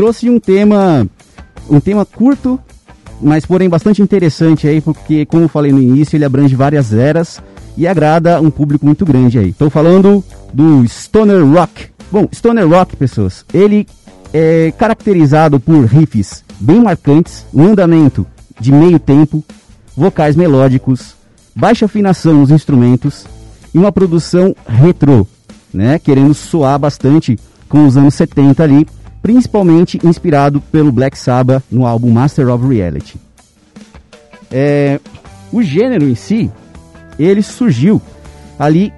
trouxe um tema, um tema curto, mas porém bastante interessante aí, porque como falei no início, ele abrange várias eras e agrada um público muito grande aí. Estou falando do Stoner Rock. Bom, Stoner Rock, pessoas, ele é caracterizado por riffs bem marcantes, um andamento de meio tempo, vocais melódicos, baixa afinação nos instrumentos e uma produção retrô, né, querendo soar bastante com os anos 70 ali, principalmente inspirado pelo Black Sabbath no álbum Master of Reality. É, o gênero em si, ele surgiu ali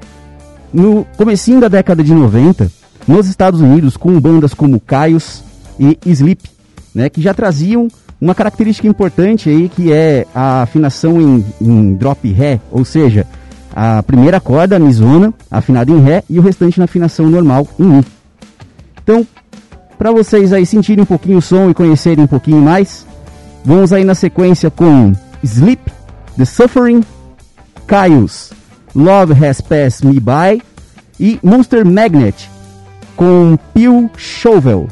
no comecinho da década de 90, nos Estados Unidos, com bandas como Caios e Sleep, né, que já traziam uma característica importante aí que é a afinação em, em drop ré, ou seja, a primeira corda, a misona, afinada em ré e o restante na afinação normal em mi. Então, para vocês aí sentirem um pouquinho o som e conhecerem um pouquinho mais, vamos aí na sequência com Sleep, The Suffering, Caius, Love Has Passed Me By e Monster Magnet com Peel Shovel.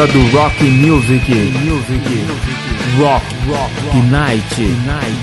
Melhor do rock music. Music. Rock, rock, Night. Night.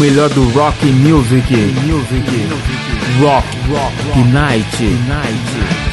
Melhor do rock music. Music. Rock, rock, Night. Night.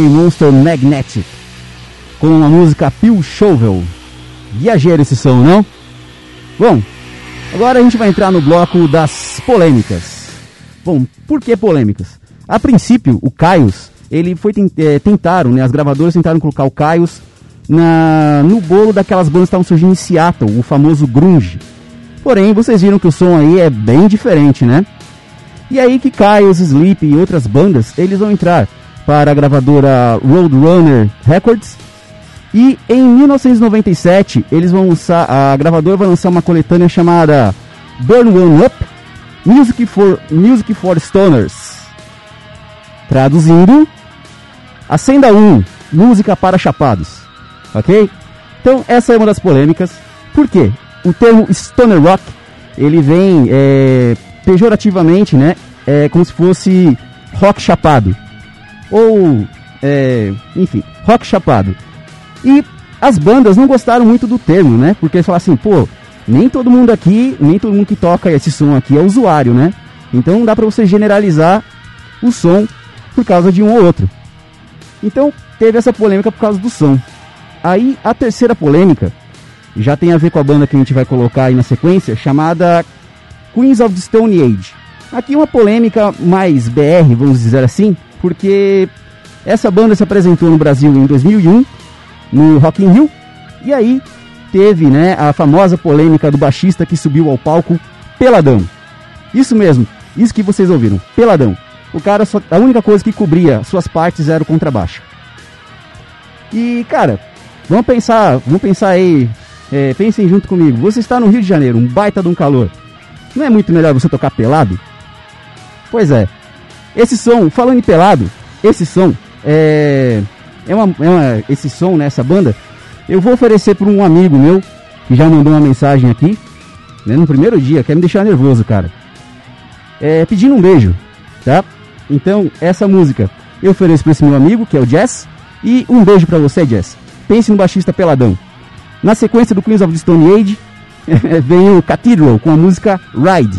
Foi Monster Magnetic com a música Pill Shovel. Viajeiro esse som, não? Bom, agora a gente vai entrar no bloco das polêmicas. Bom, por que polêmicas? A princípio, o Caios, ele foi é, tentaram, né, as gravadoras tentaram colocar o Caios na, no bolo daquelas bandas que estavam surgindo em Seattle, o famoso grunge. Porém, vocês viram que o som aí é bem diferente, né? E aí que Caios, Sleep e outras bandas, eles vão entrar para a gravadora Roadrunner Records. E em 1997, eles vão lançar, a gravadora vai lançar uma coletânea chamada Burn One Up Music for, Music for Stoners. Traduzindo, Acenda 1, música para chapados. Ok? Então, essa é uma das polêmicas. Por quê? O termo Stoner Rock, ele vem é, pejorativamente, né? É como se fosse rock chapado. Ou, é, enfim, rock chapado. E as bandas não gostaram muito do termo, né? Porque falam assim, pô, nem todo mundo aqui, nem todo mundo que toca esse som aqui é usuário, né? Então não dá pra você generalizar o som por causa de um ou outro. Então teve essa polêmica por causa do som. Aí a terceira polêmica já tem a ver com a banda que a gente vai colocar aí na sequência, chamada Queens of the Stone Age. Aqui uma polêmica mais BR, vamos dizer assim, porque essa banda se apresentou no Brasil em 2001, no Rock in Rio, e aí teve né, a famosa polêmica do baixista que subiu ao palco peladão. Isso mesmo, isso que vocês ouviram, peladão. O cara, só, a única coisa que cobria suas partes era o contrabaixo. E, cara, vamos pensar, vamos pensar aí, é, pensem junto comigo. Você está no Rio de Janeiro, um baita de um calor. Não é muito melhor você tocar pelado? Pois é. Esse som, falando em pelado, esse som é, é, uma, é uma, esse som né, banda. Eu vou oferecer para um amigo meu que já mandou uma mensagem aqui, né, no primeiro dia, quer me deixar nervoso, cara. É, pedindo um beijo, tá? Então, essa música eu ofereço para esse meu amigo, que é o Jess, e um beijo para você, Jess. Pense no baixista peladão. Na sequência do Queens of the Stone Age, vem o Cathedral com a música Ride.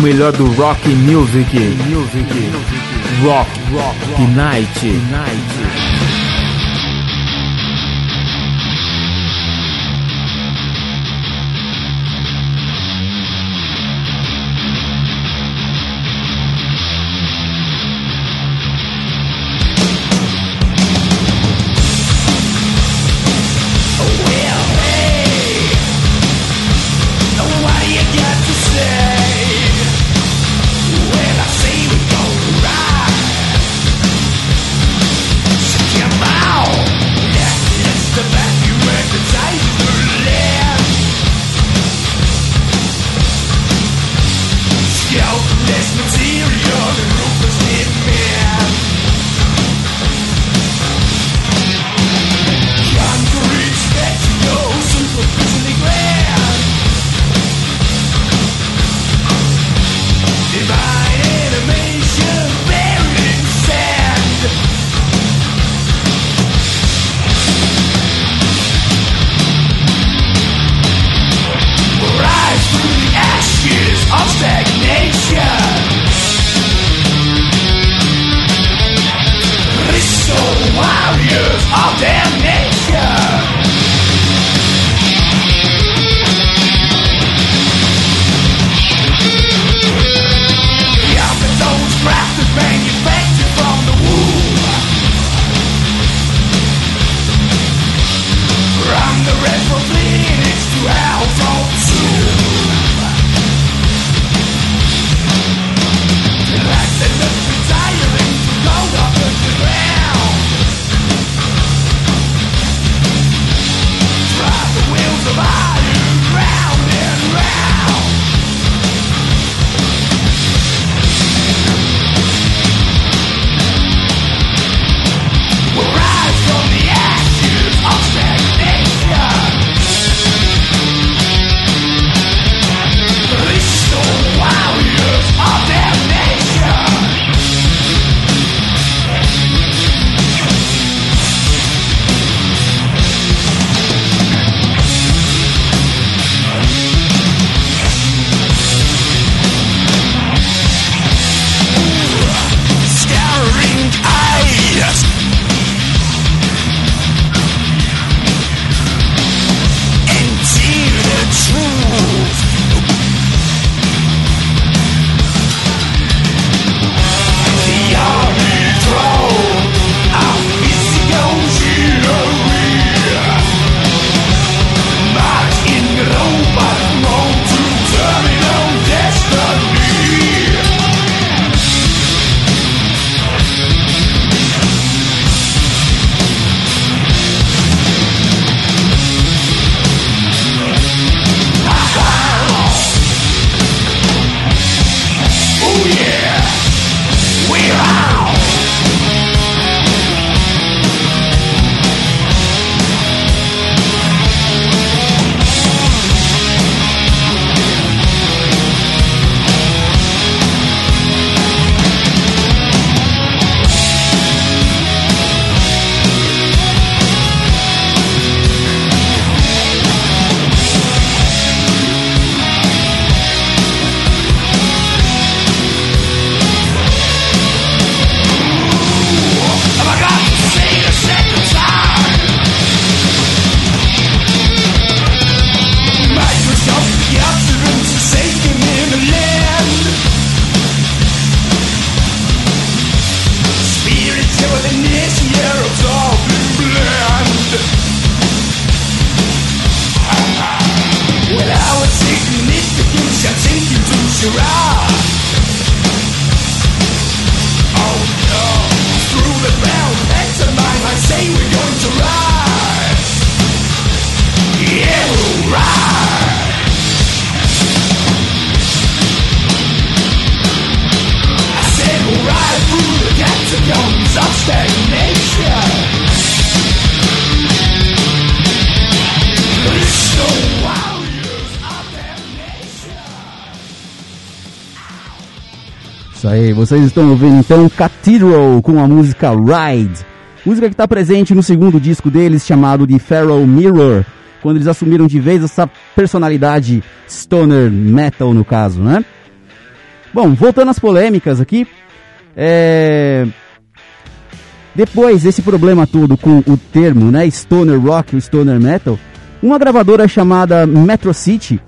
melhor do rock music. Music. Rock. Rock. rock. Night. Night. Isso aí, vocês estão ouvindo então Cathedral com a música Ride. Música que está presente no segundo disco deles, chamado de Feral Mirror, quando eles assumiram de vez essa personalidade stoner metal, no caso, né? Bom, voltando às polêmicas aqui, é... depois desse problema todo com o termo, né, stoner rock, stoner metal, uma gravadora chamada Metro City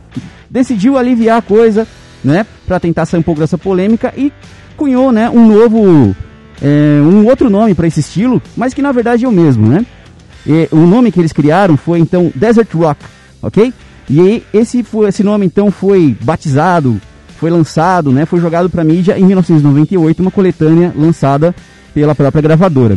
decidiu aliviar a coisa, né, para tentar sair um pouco dessa polêmica e cunhou, né, um novo, é, um outro nome para esse estilo, mas que na verdade é o mesmo, né? E, o nome que eles criaram foi então Desert Rock, ok? E esse, foi, esse nome então foi batizado, foi lançado, né, foi jogado para mídia em 1998, uma coletânea lançada pela própria gravadora.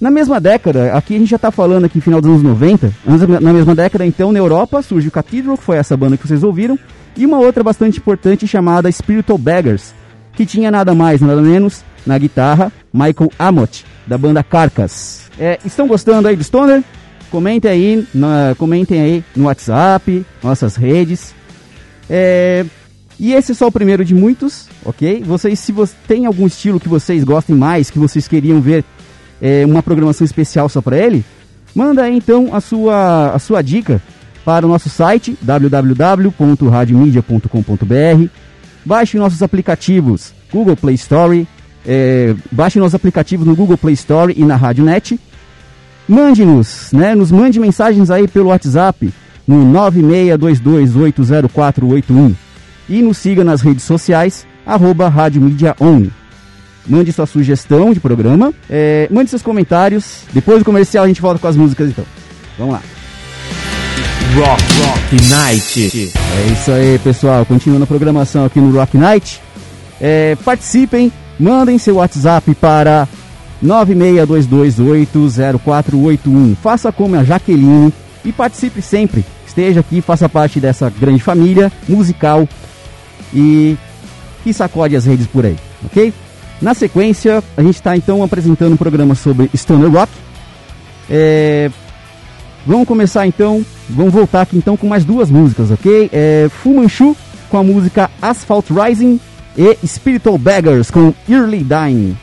Na mesma década, aqui a gente já está falando aqui final dos anos 90, na mesma década então na Europa surge o Cathedral, que foi essa banda que vocês ouviram, e uma outra bastante importante chamada Spiritual Beggars, que tinha nada mais, nada menos, na guitarra, Michael Amott, da banda Carcass. É, estão gostando aí do Stoner? Comentem aí, na, comentem aí no WhatsApp, nossas redes. É, e esse é só o primeiro de muitos, ok? Vocês, se você tem algum estilo que vocês gostem mais, que vocês queriam ver é, uma programação especial só para ele, manda aí então a sua, a sua dica para o nosso site www.radiomedia.com.br. Baixe nossos aplicativos Google Play Store, é, baixe nossos aplicativos no Google Play Store e na RádioNet. Mande-nos, né? Nos mande mensagens aí pelo WhatsApp no 962280481 e nos siga nas redes sociais, arroba Rádio Mídia On. Mande sua sugestão de programa, é, mande seus comentários. Depois do comercial a gente volta com as músicas então. Vamos lá. Rock, Rock Night. É isso aí, pessoal. Continuando a programação aqui no Rock Night. É, participem, mandem seu WhatsApp para 962280481. Faça como a Jaqueline e participe sempre. Esteja aqui, faça parte dessa grande família musical e que sacode as redes por aí, ok? Na sequência, a gente está então apresentando um programa sobre Stoner Rock. É... Vamos começar então, vamos voltar aqui então com mais duas músicas, ok? É Fu Manchu com a música Asphalt Rising e Spiritual Beggars com Early Dying.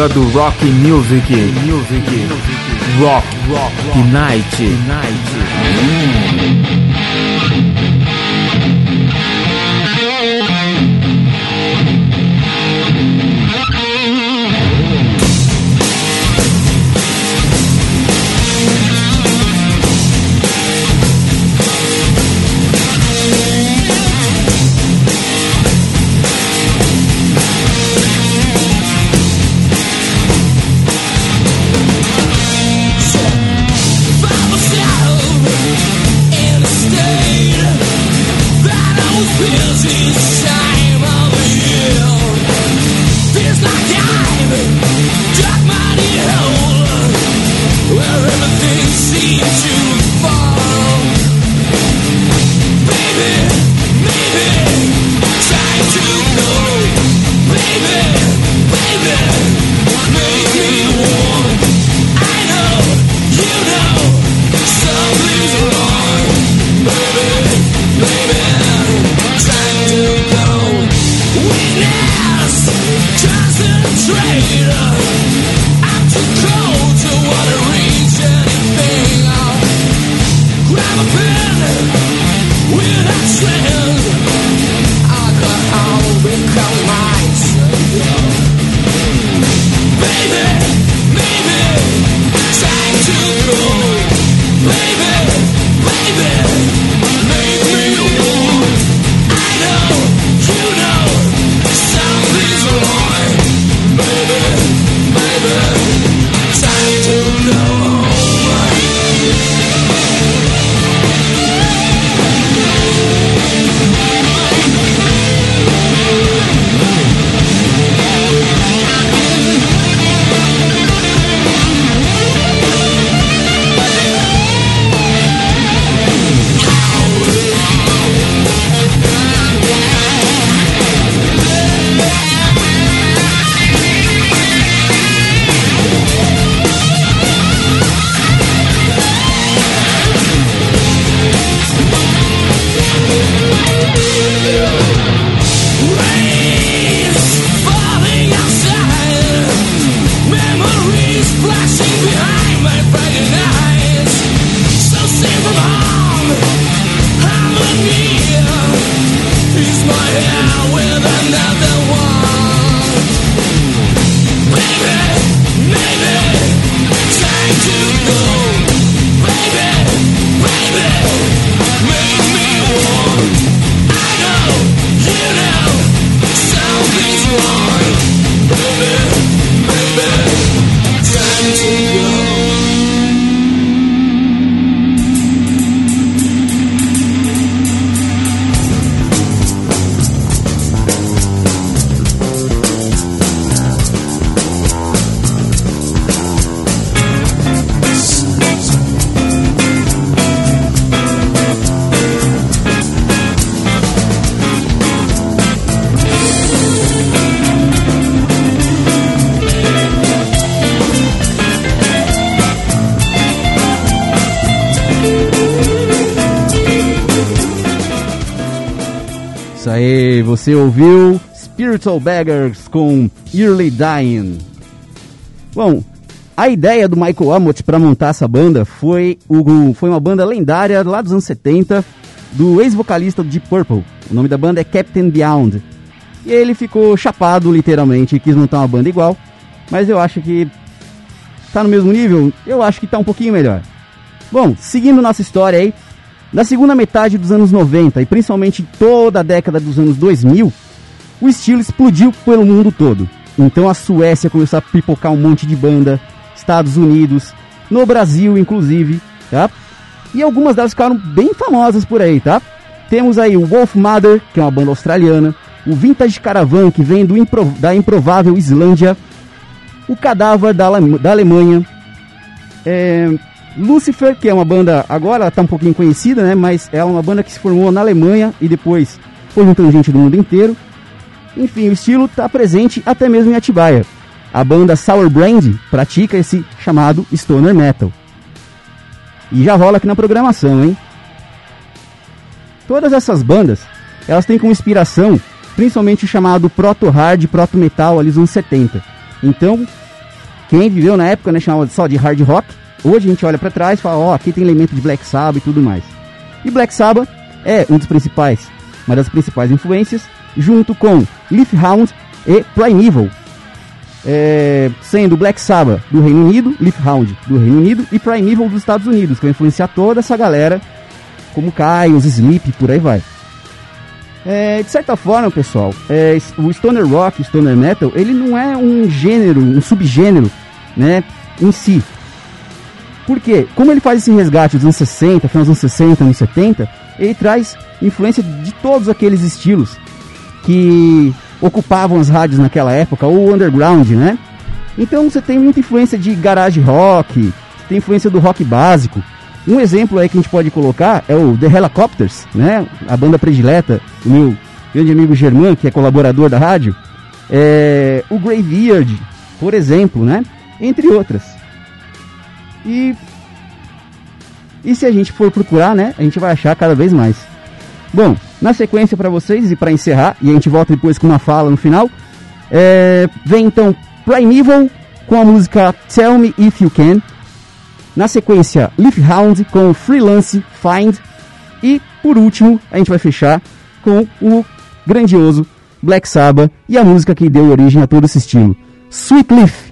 Melhor do rock music. Music. Rock. Rock. Night. Night. Você ouviu Spiritual Beggars com Early Dying. Bom, a ideia do Michael Amott para montar essa banda foi, o, foi uma banda lendária lá dos anos 70 do ex-vocalista do Deep Purple. O nome da banda é Captain Beyond. E ele ficou chapado, literalmente, e quis montar uma banda igual. Mas eu acho que tá no mesmo nível? Eu acho que tá um pouquinho melhor. Bom, seguindo nossa história aí, na segunda metade dos anos 90 e principalmente toda a década dos anos 2000, o estilo explodiu pelo mundo todo. Então a Suécia começou a pipocar um monte de banda, Estados Unidos, no Brasil inclusive, tá? E algumas delas ficaram bem famosas por aí, tá? Temos aí o Wolf Mother, que é uma banda australiana, o Vintage Caravan, que vem impro da improvável Islândia, o Cadáver da, da Alemanha, é, Lucifer, que é uma banda, agora está um pouquinho conhecida, né? Mas é uma banda que se formou na Alemanha e depois foi juntando gente do mundo inteiro. Enfim, o estilo está presente até mesmo em Atibaia. A banda Sour Brand pratica esse chamado Stoner Metal. E já rola aqui na programação, hein? Todas essas bandas, elas têm como inspiração principalmente o chamado proto-hard, proto-metal ali dos anos 70. Então, Quem viveu na época, né, chamava só de hard rock. Hoje a gente olha para trás e fala, ó, oh, aqui tem elemento de Black Sabbath e tudo mais. E Black Sabbath é um dos principais, uma das principais influências, junto com Leaf Hound e Primeval, é, sendo Black Sabbath do Reino Unido, Leaf Hound do Reino Unido e Primeval dos Estados Unidos, que vai influenciar toda essa galera, como Kai, os Sleep, por aí vai. É, de certa forma, pessoal, é, o Stoner Rock, Stoner Metal, ele não é um gênero, um subgênero, né, em si. Por quê? Como ele faz esse resgate dos anos 60, final dos anos 60, anos 70, ele traz influência de todos aqueles estilos que ocupavam as rádios naquela época, ou underground, né? Então você tem muita influência de garage rock, tem influência do rock básico. Um exemplo aí que a gente pode colocar é o The Helicopters, né? A banda predileta do meu grande amigo Germán, que é colaborador da rádio. É, o Graveyard, por exemplo, né? Entre outras. E e se a gente for procurar, né, a gente vai achar cada vez mais. Bom, na sequência para vocês e para encerrar, e a gente volta depois com uma fala no final, é, vem então Primeval com a música Tell Me If You Can. Na sequência, Leaf Hound com Freelance Find. E por último, a gente vai fechar com o grandioso Black Sabbath e a música que deu origem a todo esse estilo, Sweet Leaf.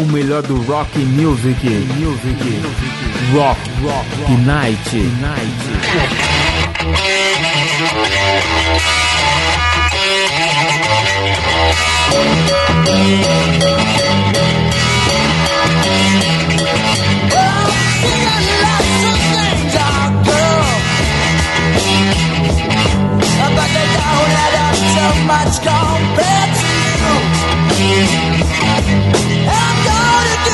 O melhor do rock music. Music. Rock. Rock. Night. Night. Much compared to you. I'm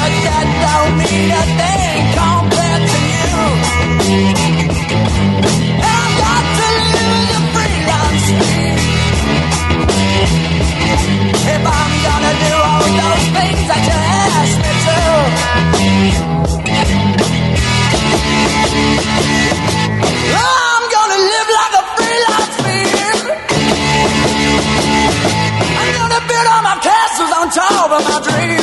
but that don't mean a thing compared to you. I've got to live the freelance speed. If I'm gonna do all those things that you asked me to. I'm gonna live like a freelance being. I'm gonna build all my castles on top of my dreams.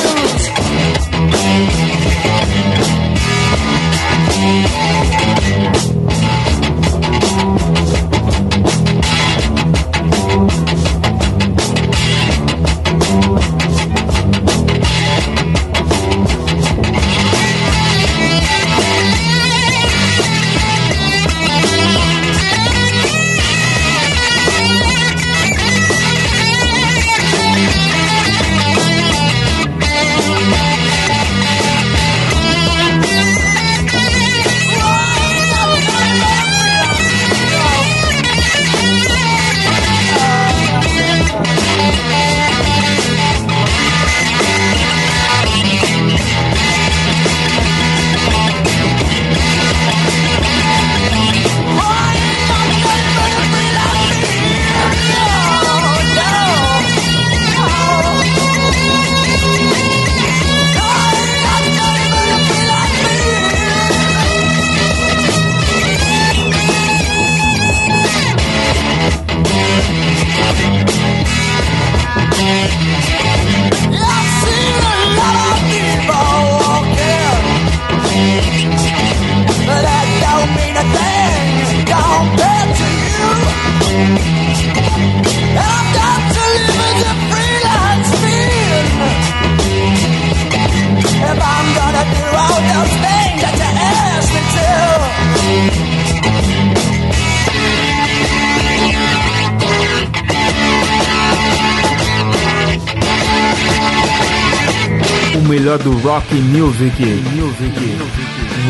Melhor do rock music. Music.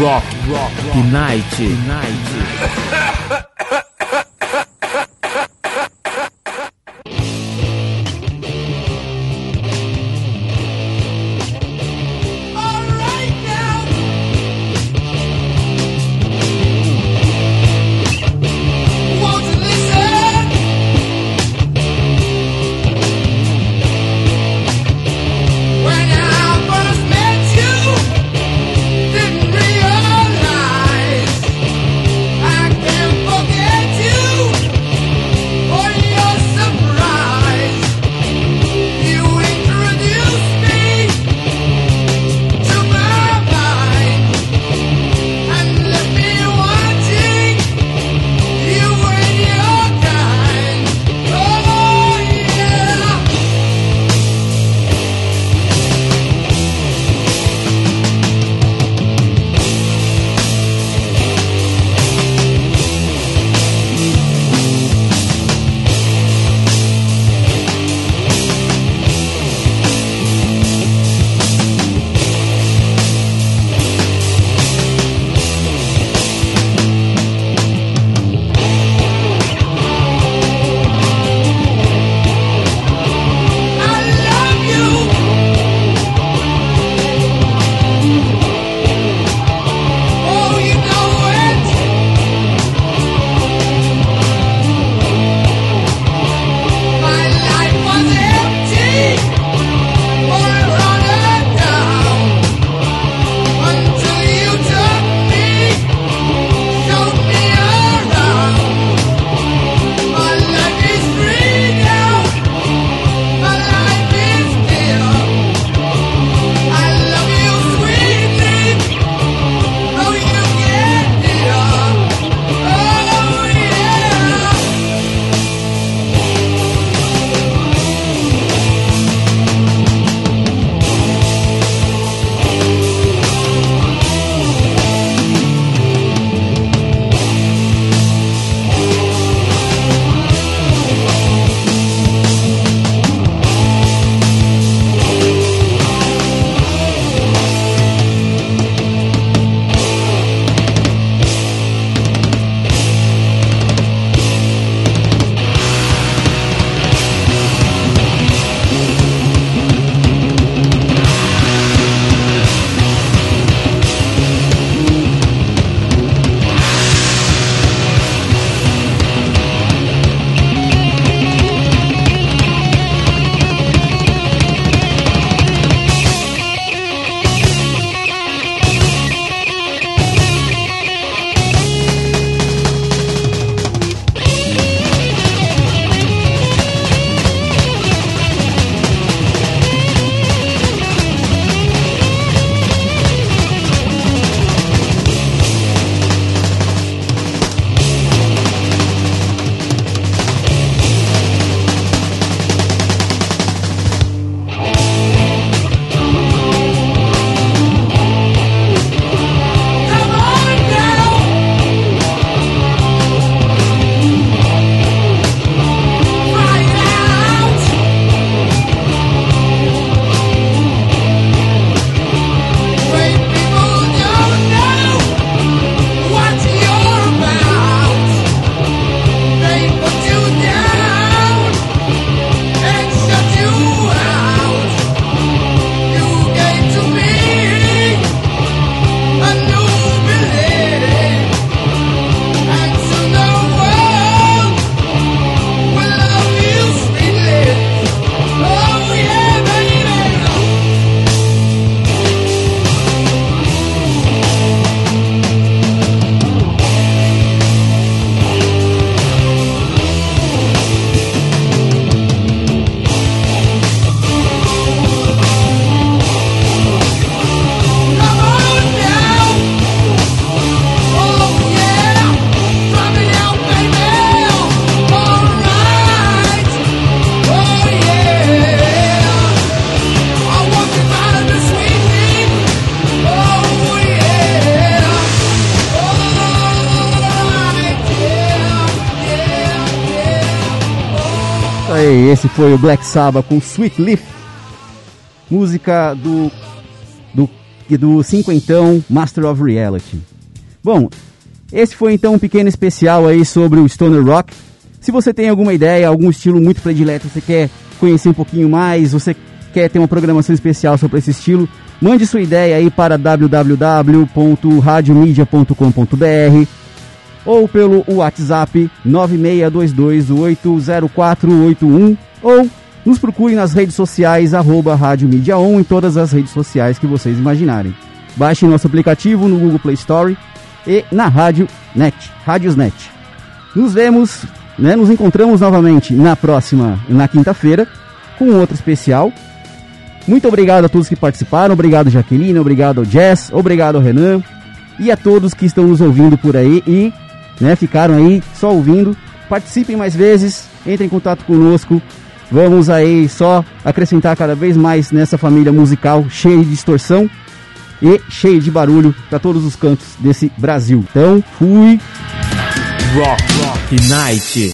Rock. Rock. Night. Night. Esse foi o Black Sabbath com Sweet Leaf, música do do do cinquentão Master of Reality. Bom, esse foi então um pequeno especial aí sobre o Stoner Rock. Se você tem alguma ideia, algum estilo muito predileto, você quer conhecer um pouquinho mais, você quer ter uma programação especial sobre esse estilo, mande sua ideia aí para www.radiomedia.com.br ou pelo WhatsApp 9622800481 ou nos procure nas redes sociais arroba Rádio Mídia On em todas as redes sociais que vocês imaginarem. Baixe nosso aplicativo no Google Play Store e na Rádio Net, Rádios Net. Nos vemos, né, nos encontramos novamente na próxima, na quinta-feira, com outro especial. Muito obrigado a todos que participaram, obrigado Jaqueline, obrigado Jess, obrigado Renan e a todos que estão nos ouvindo por aí e né, ficaram aí só ouvindo. Participem mais vezes, entrem em contato conosco. Vamos aí só acrescentar cada vez mais nessa família musical cheia de distorção e cheia de barulho para todos os cantos desse Brasil. Então, fui. Rock, Rock Night.